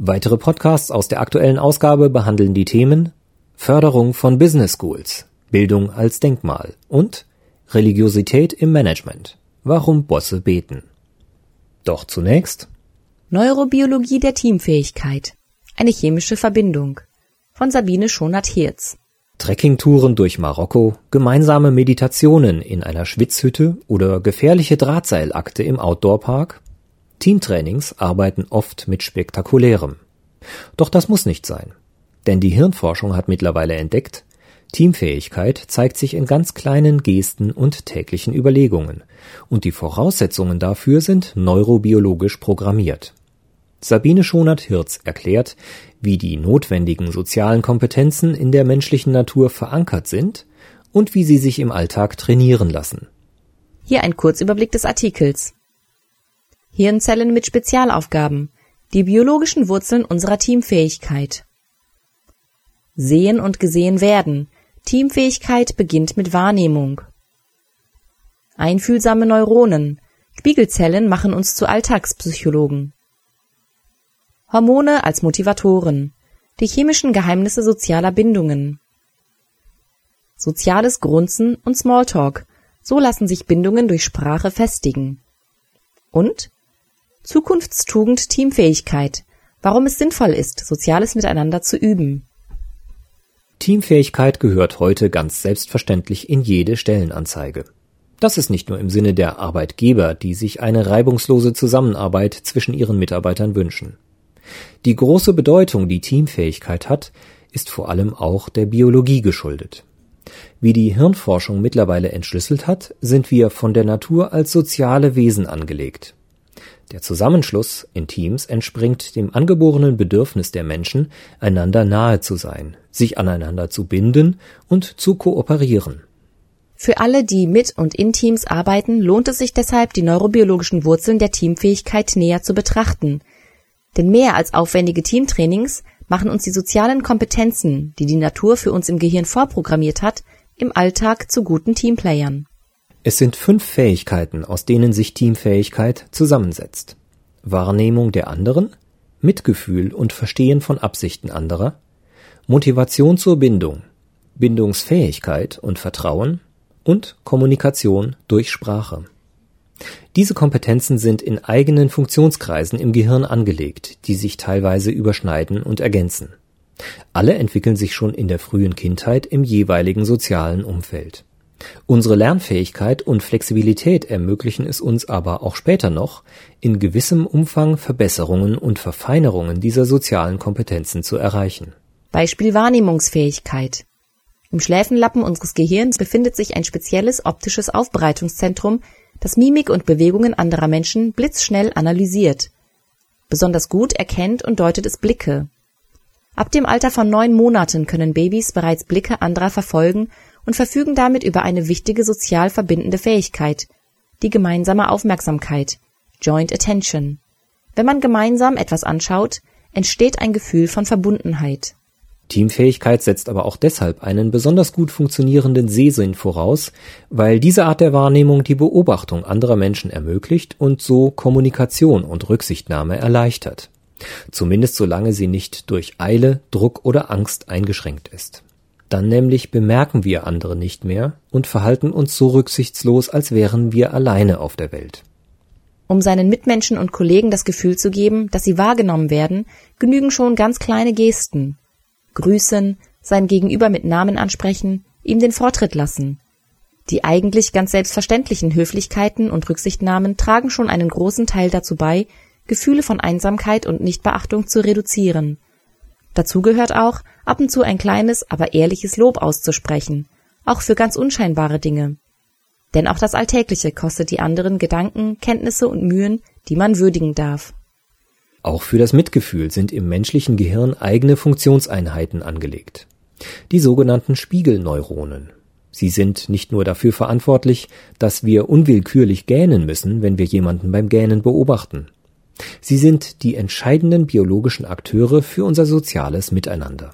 Weitere Podcasts aus der aktuellen Ausgabe behandeln die Themen Förderung von Business Schools, Bildung als Denkmal und Religiosität im Management. Warum Bosse beten. Doch zunächst Neurobiologie der Teamfähigkeit. Eine chemische Verbindung. Von Sabine Schonert-Hirz. Trekkingtouren durch Marokko, gemeinsame Meditationen in einer Schwitzhütte oder gefährliche Drahtseilakte im Outdoorpark Teamtrainings arbeiten oft mit Spektakulärem. Doch das muss nicht sein. Denn die Hirnforschung hat mittlerweile entdeckt, Teamfähigkeit zeigt sich in ganz kleinen Gesten und täglichen Überlegungen, und die Voraussetzungen dafür sind neurobiologisch programmiert. Sabine Schonert-Hirz erklärt, wie die notwendigen sozialen Kompetenzen in der menschlichen Natur verankert sind und wie sie sich im Alltag trainieren lassen. Hier ein Kurzüberblick des Artikels. Hirnzellen mit Spezialaufgaben. Die biologischen Wurzeln unserer Teamfähigkeit. Sehen und gesehen werden. Teamfähigkeit beginnt mit Wahrnehmung. Einfühlsame Neuronen. Spiegelzellen machen uns zu Alltagspsychologen. Hormone als Motivatoren. Die chemischen Geheimnisse sozialer Bindungen. Soziales Grunzen und Smalltalk. So lassen sich Bindungen durch Sprache festigen. Und Zukunftstugend Teamfähigkeit. Warum es sinnvoll ist, soziales Miteinander zu üben. Teamfähigkeit gehört heute ganz selbstverständlich in jede Stellenanzeige. Das ist nicht nur im Sinne der Arbeitgeber, die sich eine reibungslose Zusammenarbeit zwischen ihren Mitarbeitern wünschen. Die große Bedeutung, die Teamfähigkeit hat, ist vor allem auch der Biologie geschuldet. Wie die Hirnforschung mittlerweile entschlüsselt hat, sind wir von der Natur als soziale Wesen angelegt. Der Zusammenschluss in Teams entspringt dem angeborenen Bedürfnis der Menschen, einander nahe zu sein, sich aneinander zu binden und zu kooperieren. Für alle, die mit und in Teams arbeiten, lohnt es sich deshalb, die neurobiologischen Wurzeln der Teamfähigkeit näher zu betrachten. Denn mehr als aufwendige Teamtrainings machen uns die sozialen Kompetenzen, die die Natur für uns im Gehirn vorprogrammiert hat, im Alltag zu guten Teamplayern. Es sind fünf Fähigkeiten, aus denen sich Teamfähigkeit zusammensetzt. Wahrnehmung der anderen, Mitgefühl und Verstehen von Absichten anderer, Motivation zur Bindung, Bindungsfähigkeit und Vertrauen und Kommunikation durch Sprache. Diese Kompetenzen sind in eigenen Funktionskreisen im Gehirn angelegt, die sich teilweise überschneiden und ergänzen. Alle entwickeln sich schon in der frühen Kindheit im jeweiligen sozialen Umfeld. Unsere Lernfähigkeit und Flexibilität ermöglichen es uns aber auch später noch, in gewissem Umfang Verbesserungen und Verfeinerungen dieser sozialen Kompetenzen zu erreichen. Beispiel Wahrnehmungsfähigkeit. Im Schläfenlappen unseres Gehirns befindet sich ein spezielles optisches Aufbereitungszentrum, das Mimik und Bewegungen anderer Menschen blitzschnell analysiert. Besonders gut erkennt und deutet es Blicke. Ab dem Alter von neun Monaten können Babys bereits Blicke anderer verfolgen und verfügen damit über eine wichtige sozial verbindende Fähigkeit, die gemeinsame Aufmerksamkeit, Joint Attention. Wenn man gemeinsam etwas anschaut, entsteht ein Gefühl von Verbundenheit. Teamfähigkeit setzt aber auch deshalb einen besonders gut funktionierenden Sehsinn voraus, weil diese Art der Wahrnehmung die Beobachtung anderer Menschen ermöglicht und so Kommunikation und Rücksichtnahme erleichtert. Zumindest solange sie nicht durch Eile, Druck oder Angst eingeschränkt ist. Dann nämlich bemerken wir andere nicht mehr und verhalten uns so rücksichtslos, als wären wir alleine auf der Welt. Um seinen Mitmenschen und Kollegen das Gefühl zu geben, dass sie wahrgenommen werden, genügen schon ganz kleine Gesten. Grüßen, sein Gegenüber mit Namen ansprechen, ihm den Vortritt lassen. Die eigentlich ganz selbstverständlichen Höflichkeiten und Rücksichtnahmen tragen schon einen großen Teil dazu bei, Gefühle von Einsamkeit und Nichtbeachtung zu reduzieren. Dazu gehört auch, ab und zu ein kleines, aber ehrliches Lob auszusprechen, auch für ganz unscheinbare Dinge. Denn auch das Alltägliche kostet die anderen Gedanken, Kenntnisse und Mühen, die man würdigen darf. Auch für das Mitgefühl sind im menschlichen Gehirn eigene Funktionseinheiten angelegt. Die sogenannten Spiegelneuronen. Sie sind nicht nur dafür verantwortlich, dass wir unwillkürlich gähnen müssen, wenn wir jemanden beim Gähnen beobachten. Sie sind die entscheidenden biologischen Akteure für unser soziales Miteinander.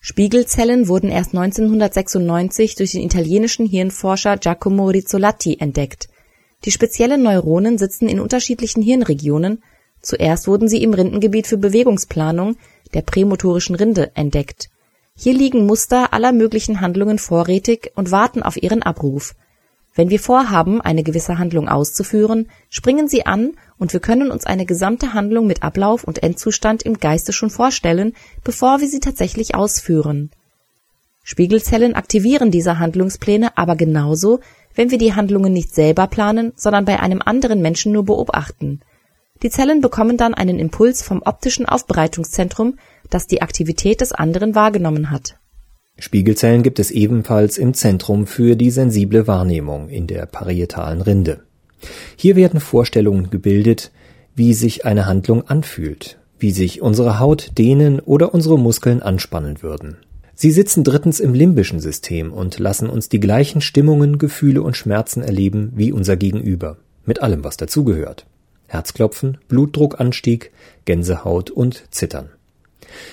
Spiegelzellen wurden erst 1996 durch den italienischen Hirnforscher Giacomo Rizzolatti entdeckt. Die speziellen Neuronen sitzen in unterschiedlichen Hirnregionen, zuerst wurden sie im Rindengebiet für Bewegungsplanung, der prämotorischen Rinde, entdeckt. Hier liegen Muster aller möglichen Handlungen vorrätig und warten auf ihren Abruf. Wenn wir vorhaben, eine gewisse Handlung auszuführen, springen sie an und wir können uns eine gesamte Handlung mit Ablauf und Endzustand im Geiste schon vorstellen, bevor wir sie tatsächlich ausführen. Spiegelzellen aktivieren diese Handlungspläne aber genauso, wenn wir die Handlungen nicht selber planen, sondern bei einem anderen Menschen nur beobachten. Die Zellen bekommen dann einen Impuls vom optischen Aufbereitungszentrum, das die Aktivität des anderen wahrgenommen hat. Spiegelzellen gibt es ebenfalls im Zentrum für die sensible Wahrnehmung in der parietalen Rinde. Hier werden Vorstellungen gebildet, wie sich eine Handlung anfühlt, wie sich unsere Haut dehnen oder unsere Muskeln anspannen würden. Sie sitzen drittens im limbischen System und lassen uns die gleichen Stimmungen, Gefühle und Schmerzen erleben wie unser Gegenüber, mit allem, was dazugehört. Herzklopfen, Blutdruckanstieg, Gänsehaut und Zittern.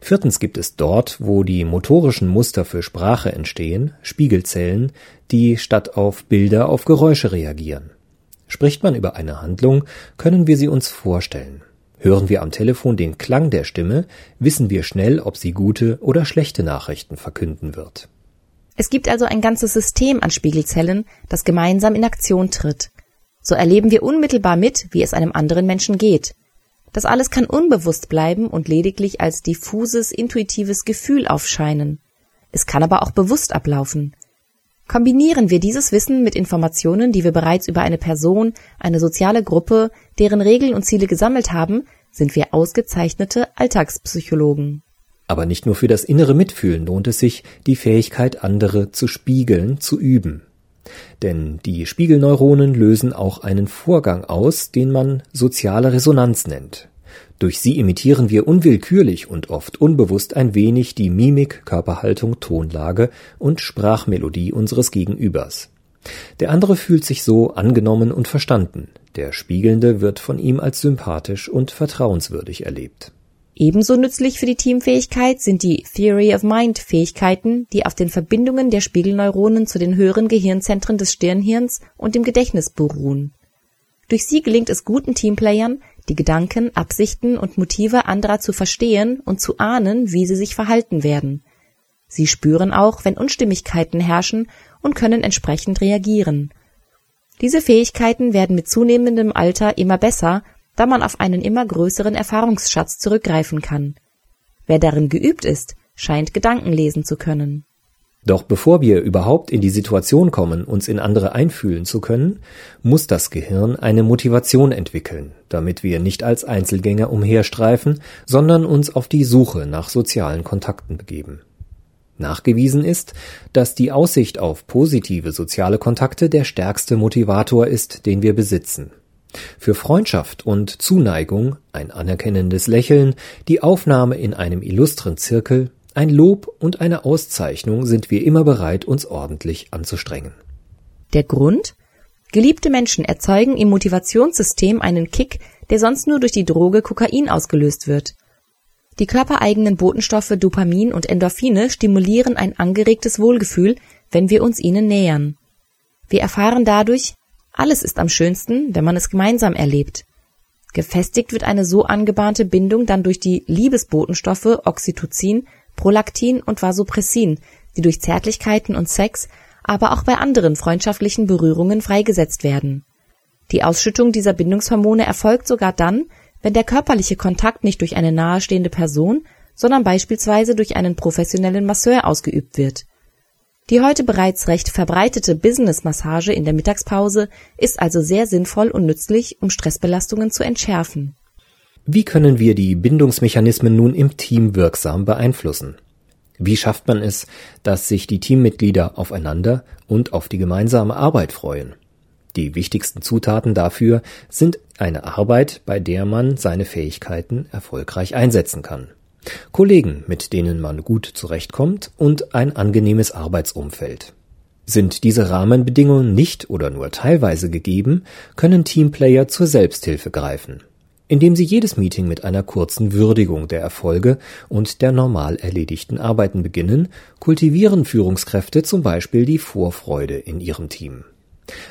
Viertens gibt es dort, wo die motorischen Muster für Sprache entstehen, Spiegelzellen, die statt auf Bilder auf Geräusche reagieren. Spricht man über eine Handlung, können wir sie uns vorstellen. Hören wir am Telefon den Klang der Stimme, wissen wir schnell, ob sie gute oder schlechte Nachrichten verkünden wird. Es gibt also ein ganzes System an Spiegelzellen, das gemeinsam in Aktion tritt. So erleben wir unmittelbar mit, wie es einem anderen Menschen geht. Das alles kann unbewusst bleiben und lediglich als diffuses, intuitives Gefühl aufscheinen. Es kann aber auch bewusst ablaufen. Kombinieren wir dieses Wissen mit Informationen, die wir bereits über eine Person, eine soziale Gruppe, deren Regeln und Ziele gesammelt haben, sind wir ausgezeichnete Alltagspsychologen. Aber nicht nur für das innere Mitfühlen lohnt es sich, die Fähigkeit, andere zu spiegeln, zu üben. Denn die Spiegelneuronen lösen auch einen Vorgang aus, den man soziale Resonanz nennt. Durch sie imitieren wir unwillkürlich und oft unbewusst ein wenig die Mimik, Körperhaltung, Tonlage und Sprachmelodie unseres Gegenübers. Der andere fühlt sich so angenommen und verstanden, der Spiegelnde wird von ihm als sympathisch und vertrauenswürdig erlebt. Ebenso nützlich für die Teamfähigkeit sind die Theory of Mind Fähigkeiten, die auf den Verbindungen der Spiegelneuronen zu den höheren Gehirnzentren des Stirnhirns und dem Gedächtnis beruhen. Durch sie gelingt es guten Teamplayern, die Gedanken, Absichten und Motive anderer zu verstehen und zu ahnen, wie sie sich verhalten werden. Sie spüren auch, wenn Unstimmigkeiten herrschen und können entsprechend reagieren. Diese Fähigkeiten werden mit zunehmendem Alter immer besser da man auf einen immer größeren Erfahrungsschatz zurückgreifen kann. Wer darin geübt ist, scheint Gedanken lesen zu können. Doch bevor wir überhaupt in die Situation kommen, uns in andere einfühlen zu können, muss das Gehirn eine Motivation entwickeln, damit wir nicht als Einzelgänger umherstreifen, sondern uns auf die Suche nach sozialen Kontakten begeben. Nachgewiesen ist, dass die Aussicht auf positive soziale Kontakte der stärkste Motivator ist, den wir besitzen. Für Freundschaft und Zuneigung, ein anerkennendes Lächeln, die Aufnahme in einem illustren Zirkel, ein Lob und eine Auszeichnung sind wir immer bereit, uns ordentlich anzustrengen. Der Grund? Geliebte Menschen erzeugen im Motivationssystem einen Kick, der sonst nur durch die Droge Kokain ausgelöst wird. Die körpereigenen Botenstoffe Dopamin und Endorphine stimulieren ein angeregtes Wohlgefühl, wenn wir uns ihnen nähern. Wir erfahren dadurch, alles ist am schönsten, wenn man es gemeinsam erlebt. Gefestigt wird eine so angebahnte Bindung dann durch die Liebesbotenstoffe Oxytocin, Prolaktin und Vasopressin, die durch Zärtlichkeiten und Sex, aber auch bei anderen freundschaftlichen Berührungen freigesetzt werden. Die Ausschüttung dieser Bindungshormone erfolgt sogar dann, wenn der körperliche Kontakt nicht durch eine nahestehende Person, sondern beispielsweise durch einen professionellen Masseur ausgeübt wird die heute bereits recht verbreitete Business-Massage in der Mittagspause ist also sehr sinnvoll und nützlich, um Stressbelastungen zu entschärfen. Wie können wir die Bindungsmechanismen nun im Team wirksam beeinflussen? Wie schafft man es, dass sich die Teammitglieder aufeinander und auf die gemeinsame Arbeit freuen? Die wichtigsten Zutaten dafür sind Eine Arbeit, bei der man seine Fähigkeiten erfolgreich einsetzen kann. Kollegen, mit denen man gut zurechtkommt und ein angenehmes Arbeitsumfeld. Sind diese Rahmenbedingungen nicht oder nur teilweise gegeben, können Teamplayer zur Selbsthilfe greifen, indem sie jedes Meeting mit einer kurzen Würdigung der Erfolge und der normal erledigten Arbeiten beginnen, kultivieren Führungskräfte zum Beispiel die Vorfreude in ihrem Team.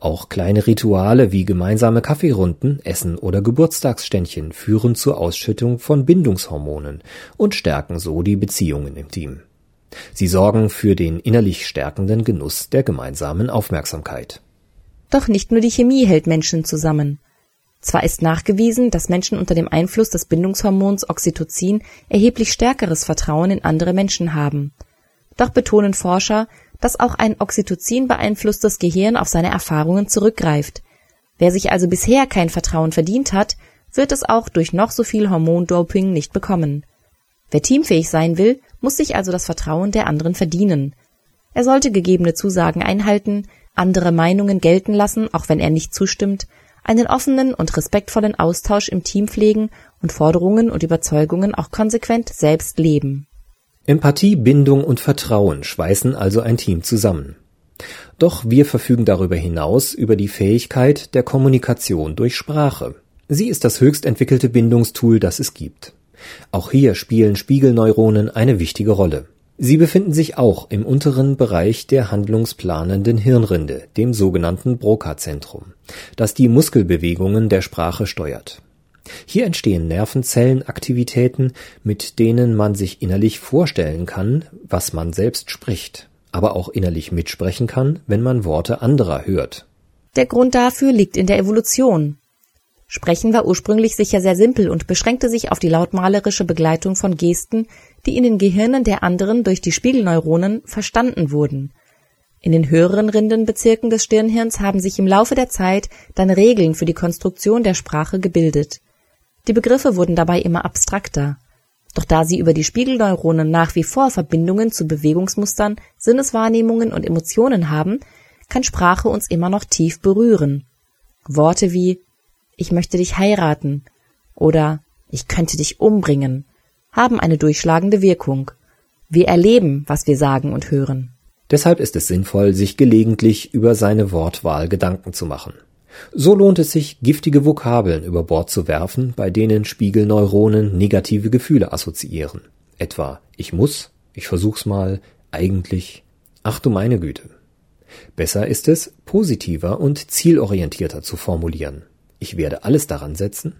Auch kleine Rituale wie gemeinsame Kaffeerunden, Essen oder Geburtstagsständchen führen zur Ausschüttung von Bindungshormonen und stärken so die Beziehungen im Team. Sie sorgen für den innerlich stärkenden Genuss der gemeinsamen Aufmerksamkeit. Doch nicht nur die Chemie hält Menschen zusammen. Zwar ist nachgewiesen, dass Menschen unter dem Einfluss des Bindungshormons Oxytocin erheblich stärkeres Vertrauen in andere Menschen haben. Doch betonen Forscher, dass auch ein Oxytocin beeinflusstes Gehirn auf seine Erfahrungen zurückgreift. Wer sich also bisher kein Vertrauen verdient hat, wird es auch durch noch so viel Hormondoping nicht bekommen. Wer teamfähig sein will, muss sich also das Vertrauen der anderen verdienen. Er sollte gegebene Zusagen einhalten, andere Meinungen gelten lassen, auch wenn er nicht zustimmt, einen offenen und respektvollen Austausch im Team pflegen und Forderungen und Überzeugungen auch konsequent selbst leben. Empathie, Bindung und Vertrauen schweißen also ein Team zusammen. Doch wir verfügen darüber hinaus über die Fähigkeit der Kommunikation durch Sprache. Sie ist das höchst entwickelte Bindungstool, das es gibt. Auch hier spielen Spiegelneuronen eine wichtige Rolle. Sie befinden sich auch im unteren Bereich der handlungsplanenden Hirnrinde, dem sogenannten Broca-Zentrum, das die Muskelbewegungen der Sprache steuert. Hier entstehen Nervenzellenaktivitäten, mit denen man sich innerlich vorstellen kann, was man selbst spricht, aber auch innerlich mitsprechen kann, wenn man Worte anderer hört. Der Grund dafür liegt in der Evolution. Sprechen war ursprünglich sicher sehr simpel und beschränkte sich auf die lautmalerische Begleitung von Gesten, die in den Gehirnen der anderen durch die Spiegelneuronen verstanden wurden. In den höheren Rindenbezirken des Stirnhirns haben sich im Laufe der Zeit dann Regeln für die Konstruktion der Sprache gebildet. Die Begriffe wurden dabei immer abstrakter. Doch da sie über die Spiegelneuronen nach wie vor Verbindungen zu Bewegungsmustern, Sinneswahrnehmungen und Emotionen haben, kann Sprache uns immer noch tief berühren. Worte wie ich möchte dich heiraten oder ich könnte dich umbringen haben eine durchschlagende Wirkung. Wir erleben, was wir sagen und hören. Deshalb ist es sinnvoll, sich gelegentlich über seine Wortwahl Gedanken zu machen. So lohnt es sich, giftige Vokabeln über Bord zu werfen, bei denen Spiegelneuronen negative Gefühle assoziieren. Etwa ich muss, ich versuch's mal, eigentlich, ach du meine Güte. Besser ist es, positiver und zielorientierter zu formulieren. Ich werde alles daran setzen.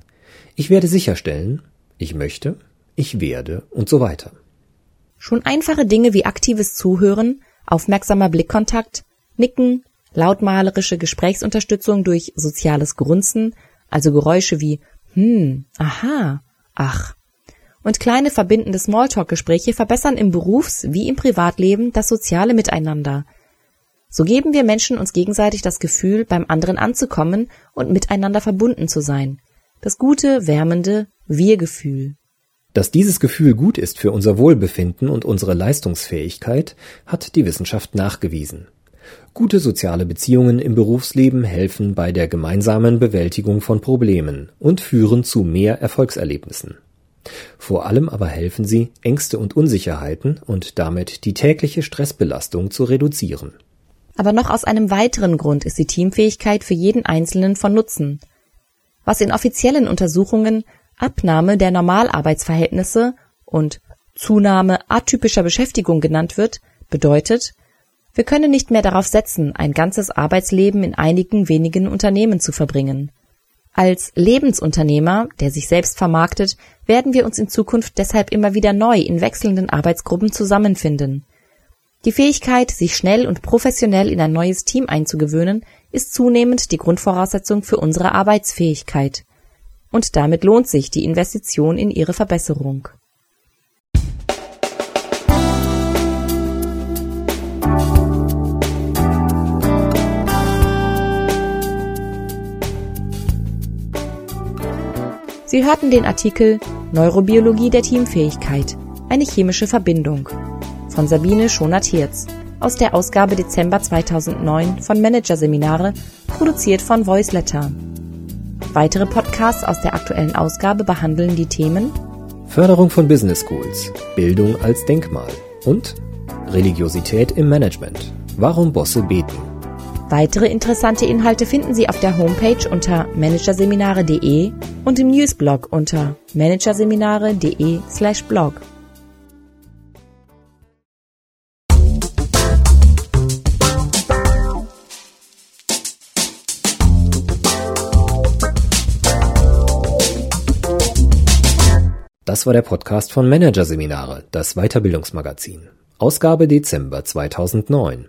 Ich werde sicherstellen. Ich möchte. Ich werde und so weiter. Schon einfache Dinge wie aktives Zuhören, aufmerksamer Blickkontakt, Nicken, lautmalerische Gesprächsunterstützung durch soziales Grunzen, also Geräusche wie hm, aha, ach. Und kleine verbindende Smalltalk-Gespräche verbessern im Berufs- wie im Privatleben das soziale Miteinander. So geben wir Menschen uns gegenseitig das Gefühl, beim anderen anzukommen und miteinander verbunden zu sein. Das gute, wärmende Wir-Gefühl. Dass dieses Gefühl gut ist für unser Wohlbefinden und unsere Leistungsfähigkeit, hat die Wissenschaft nachgewiesen. Gute soziale Beziehungen im Berufsleben helfen bei der gemeinsamen Bewältigung von Problemen und führen zu mehr Erfolgserlebnissen. Vor allem aber helfen sie, Ängste und Unsicherheiten und damit die tägliche Stressbelastung zu reduzieren. Aber noch aus einem weiteren Grund ist die Teamfähigkeit für jeden Einzelnen von Nutzen. Was in offiziellen Untersuchungen Abnahme der Normalarbeitsverhältnisse und Zunahme atypischer Beschäftigung genannt wird, bedeutet, wir können nicht mehr darauf setzen, ein ganzes Arbeitsleben in einigen wenigen Unternehmen zu verbringen. Als Lebensunternehmer, der sich selbst vermarktet, werden wir uns in Zukunft deshalb immer wieder neu in wechselnden Arbeitsgruppen zusammenfinden. Die Fähigkeit, sich schnell und professionell in ein neues Team einzugewöhnen, ist zunehmend die Grundvoraussetzung für unsere Arbeitsfähigkeit. Und damit lohnt sich die Investition in ihre Verbesserung. Sie hörten den Artikel Neurobiologie der Teamfähigkeit, eine chemische Verbindung von Sabine Schonert-Hirz aus der Ausgabe Dezember 2009 von Managerseminare, produziert von Voiceletter. Weitere Podcasts aus der aktuellen Ausgabe behandeln die Themen Förderung von Business Schools, Bildung als Denkmal und Religiosität im Management. Warum Bosse beten. Weitere interessante Inhalte finden Sie auf der Homepage unter managerseminare.de und im Newsblog unter managerseminare.de/blog. Das war der Podcast von Managerseminare, das Weiterbildungsmagazin. Ausgabe Dezember 2009.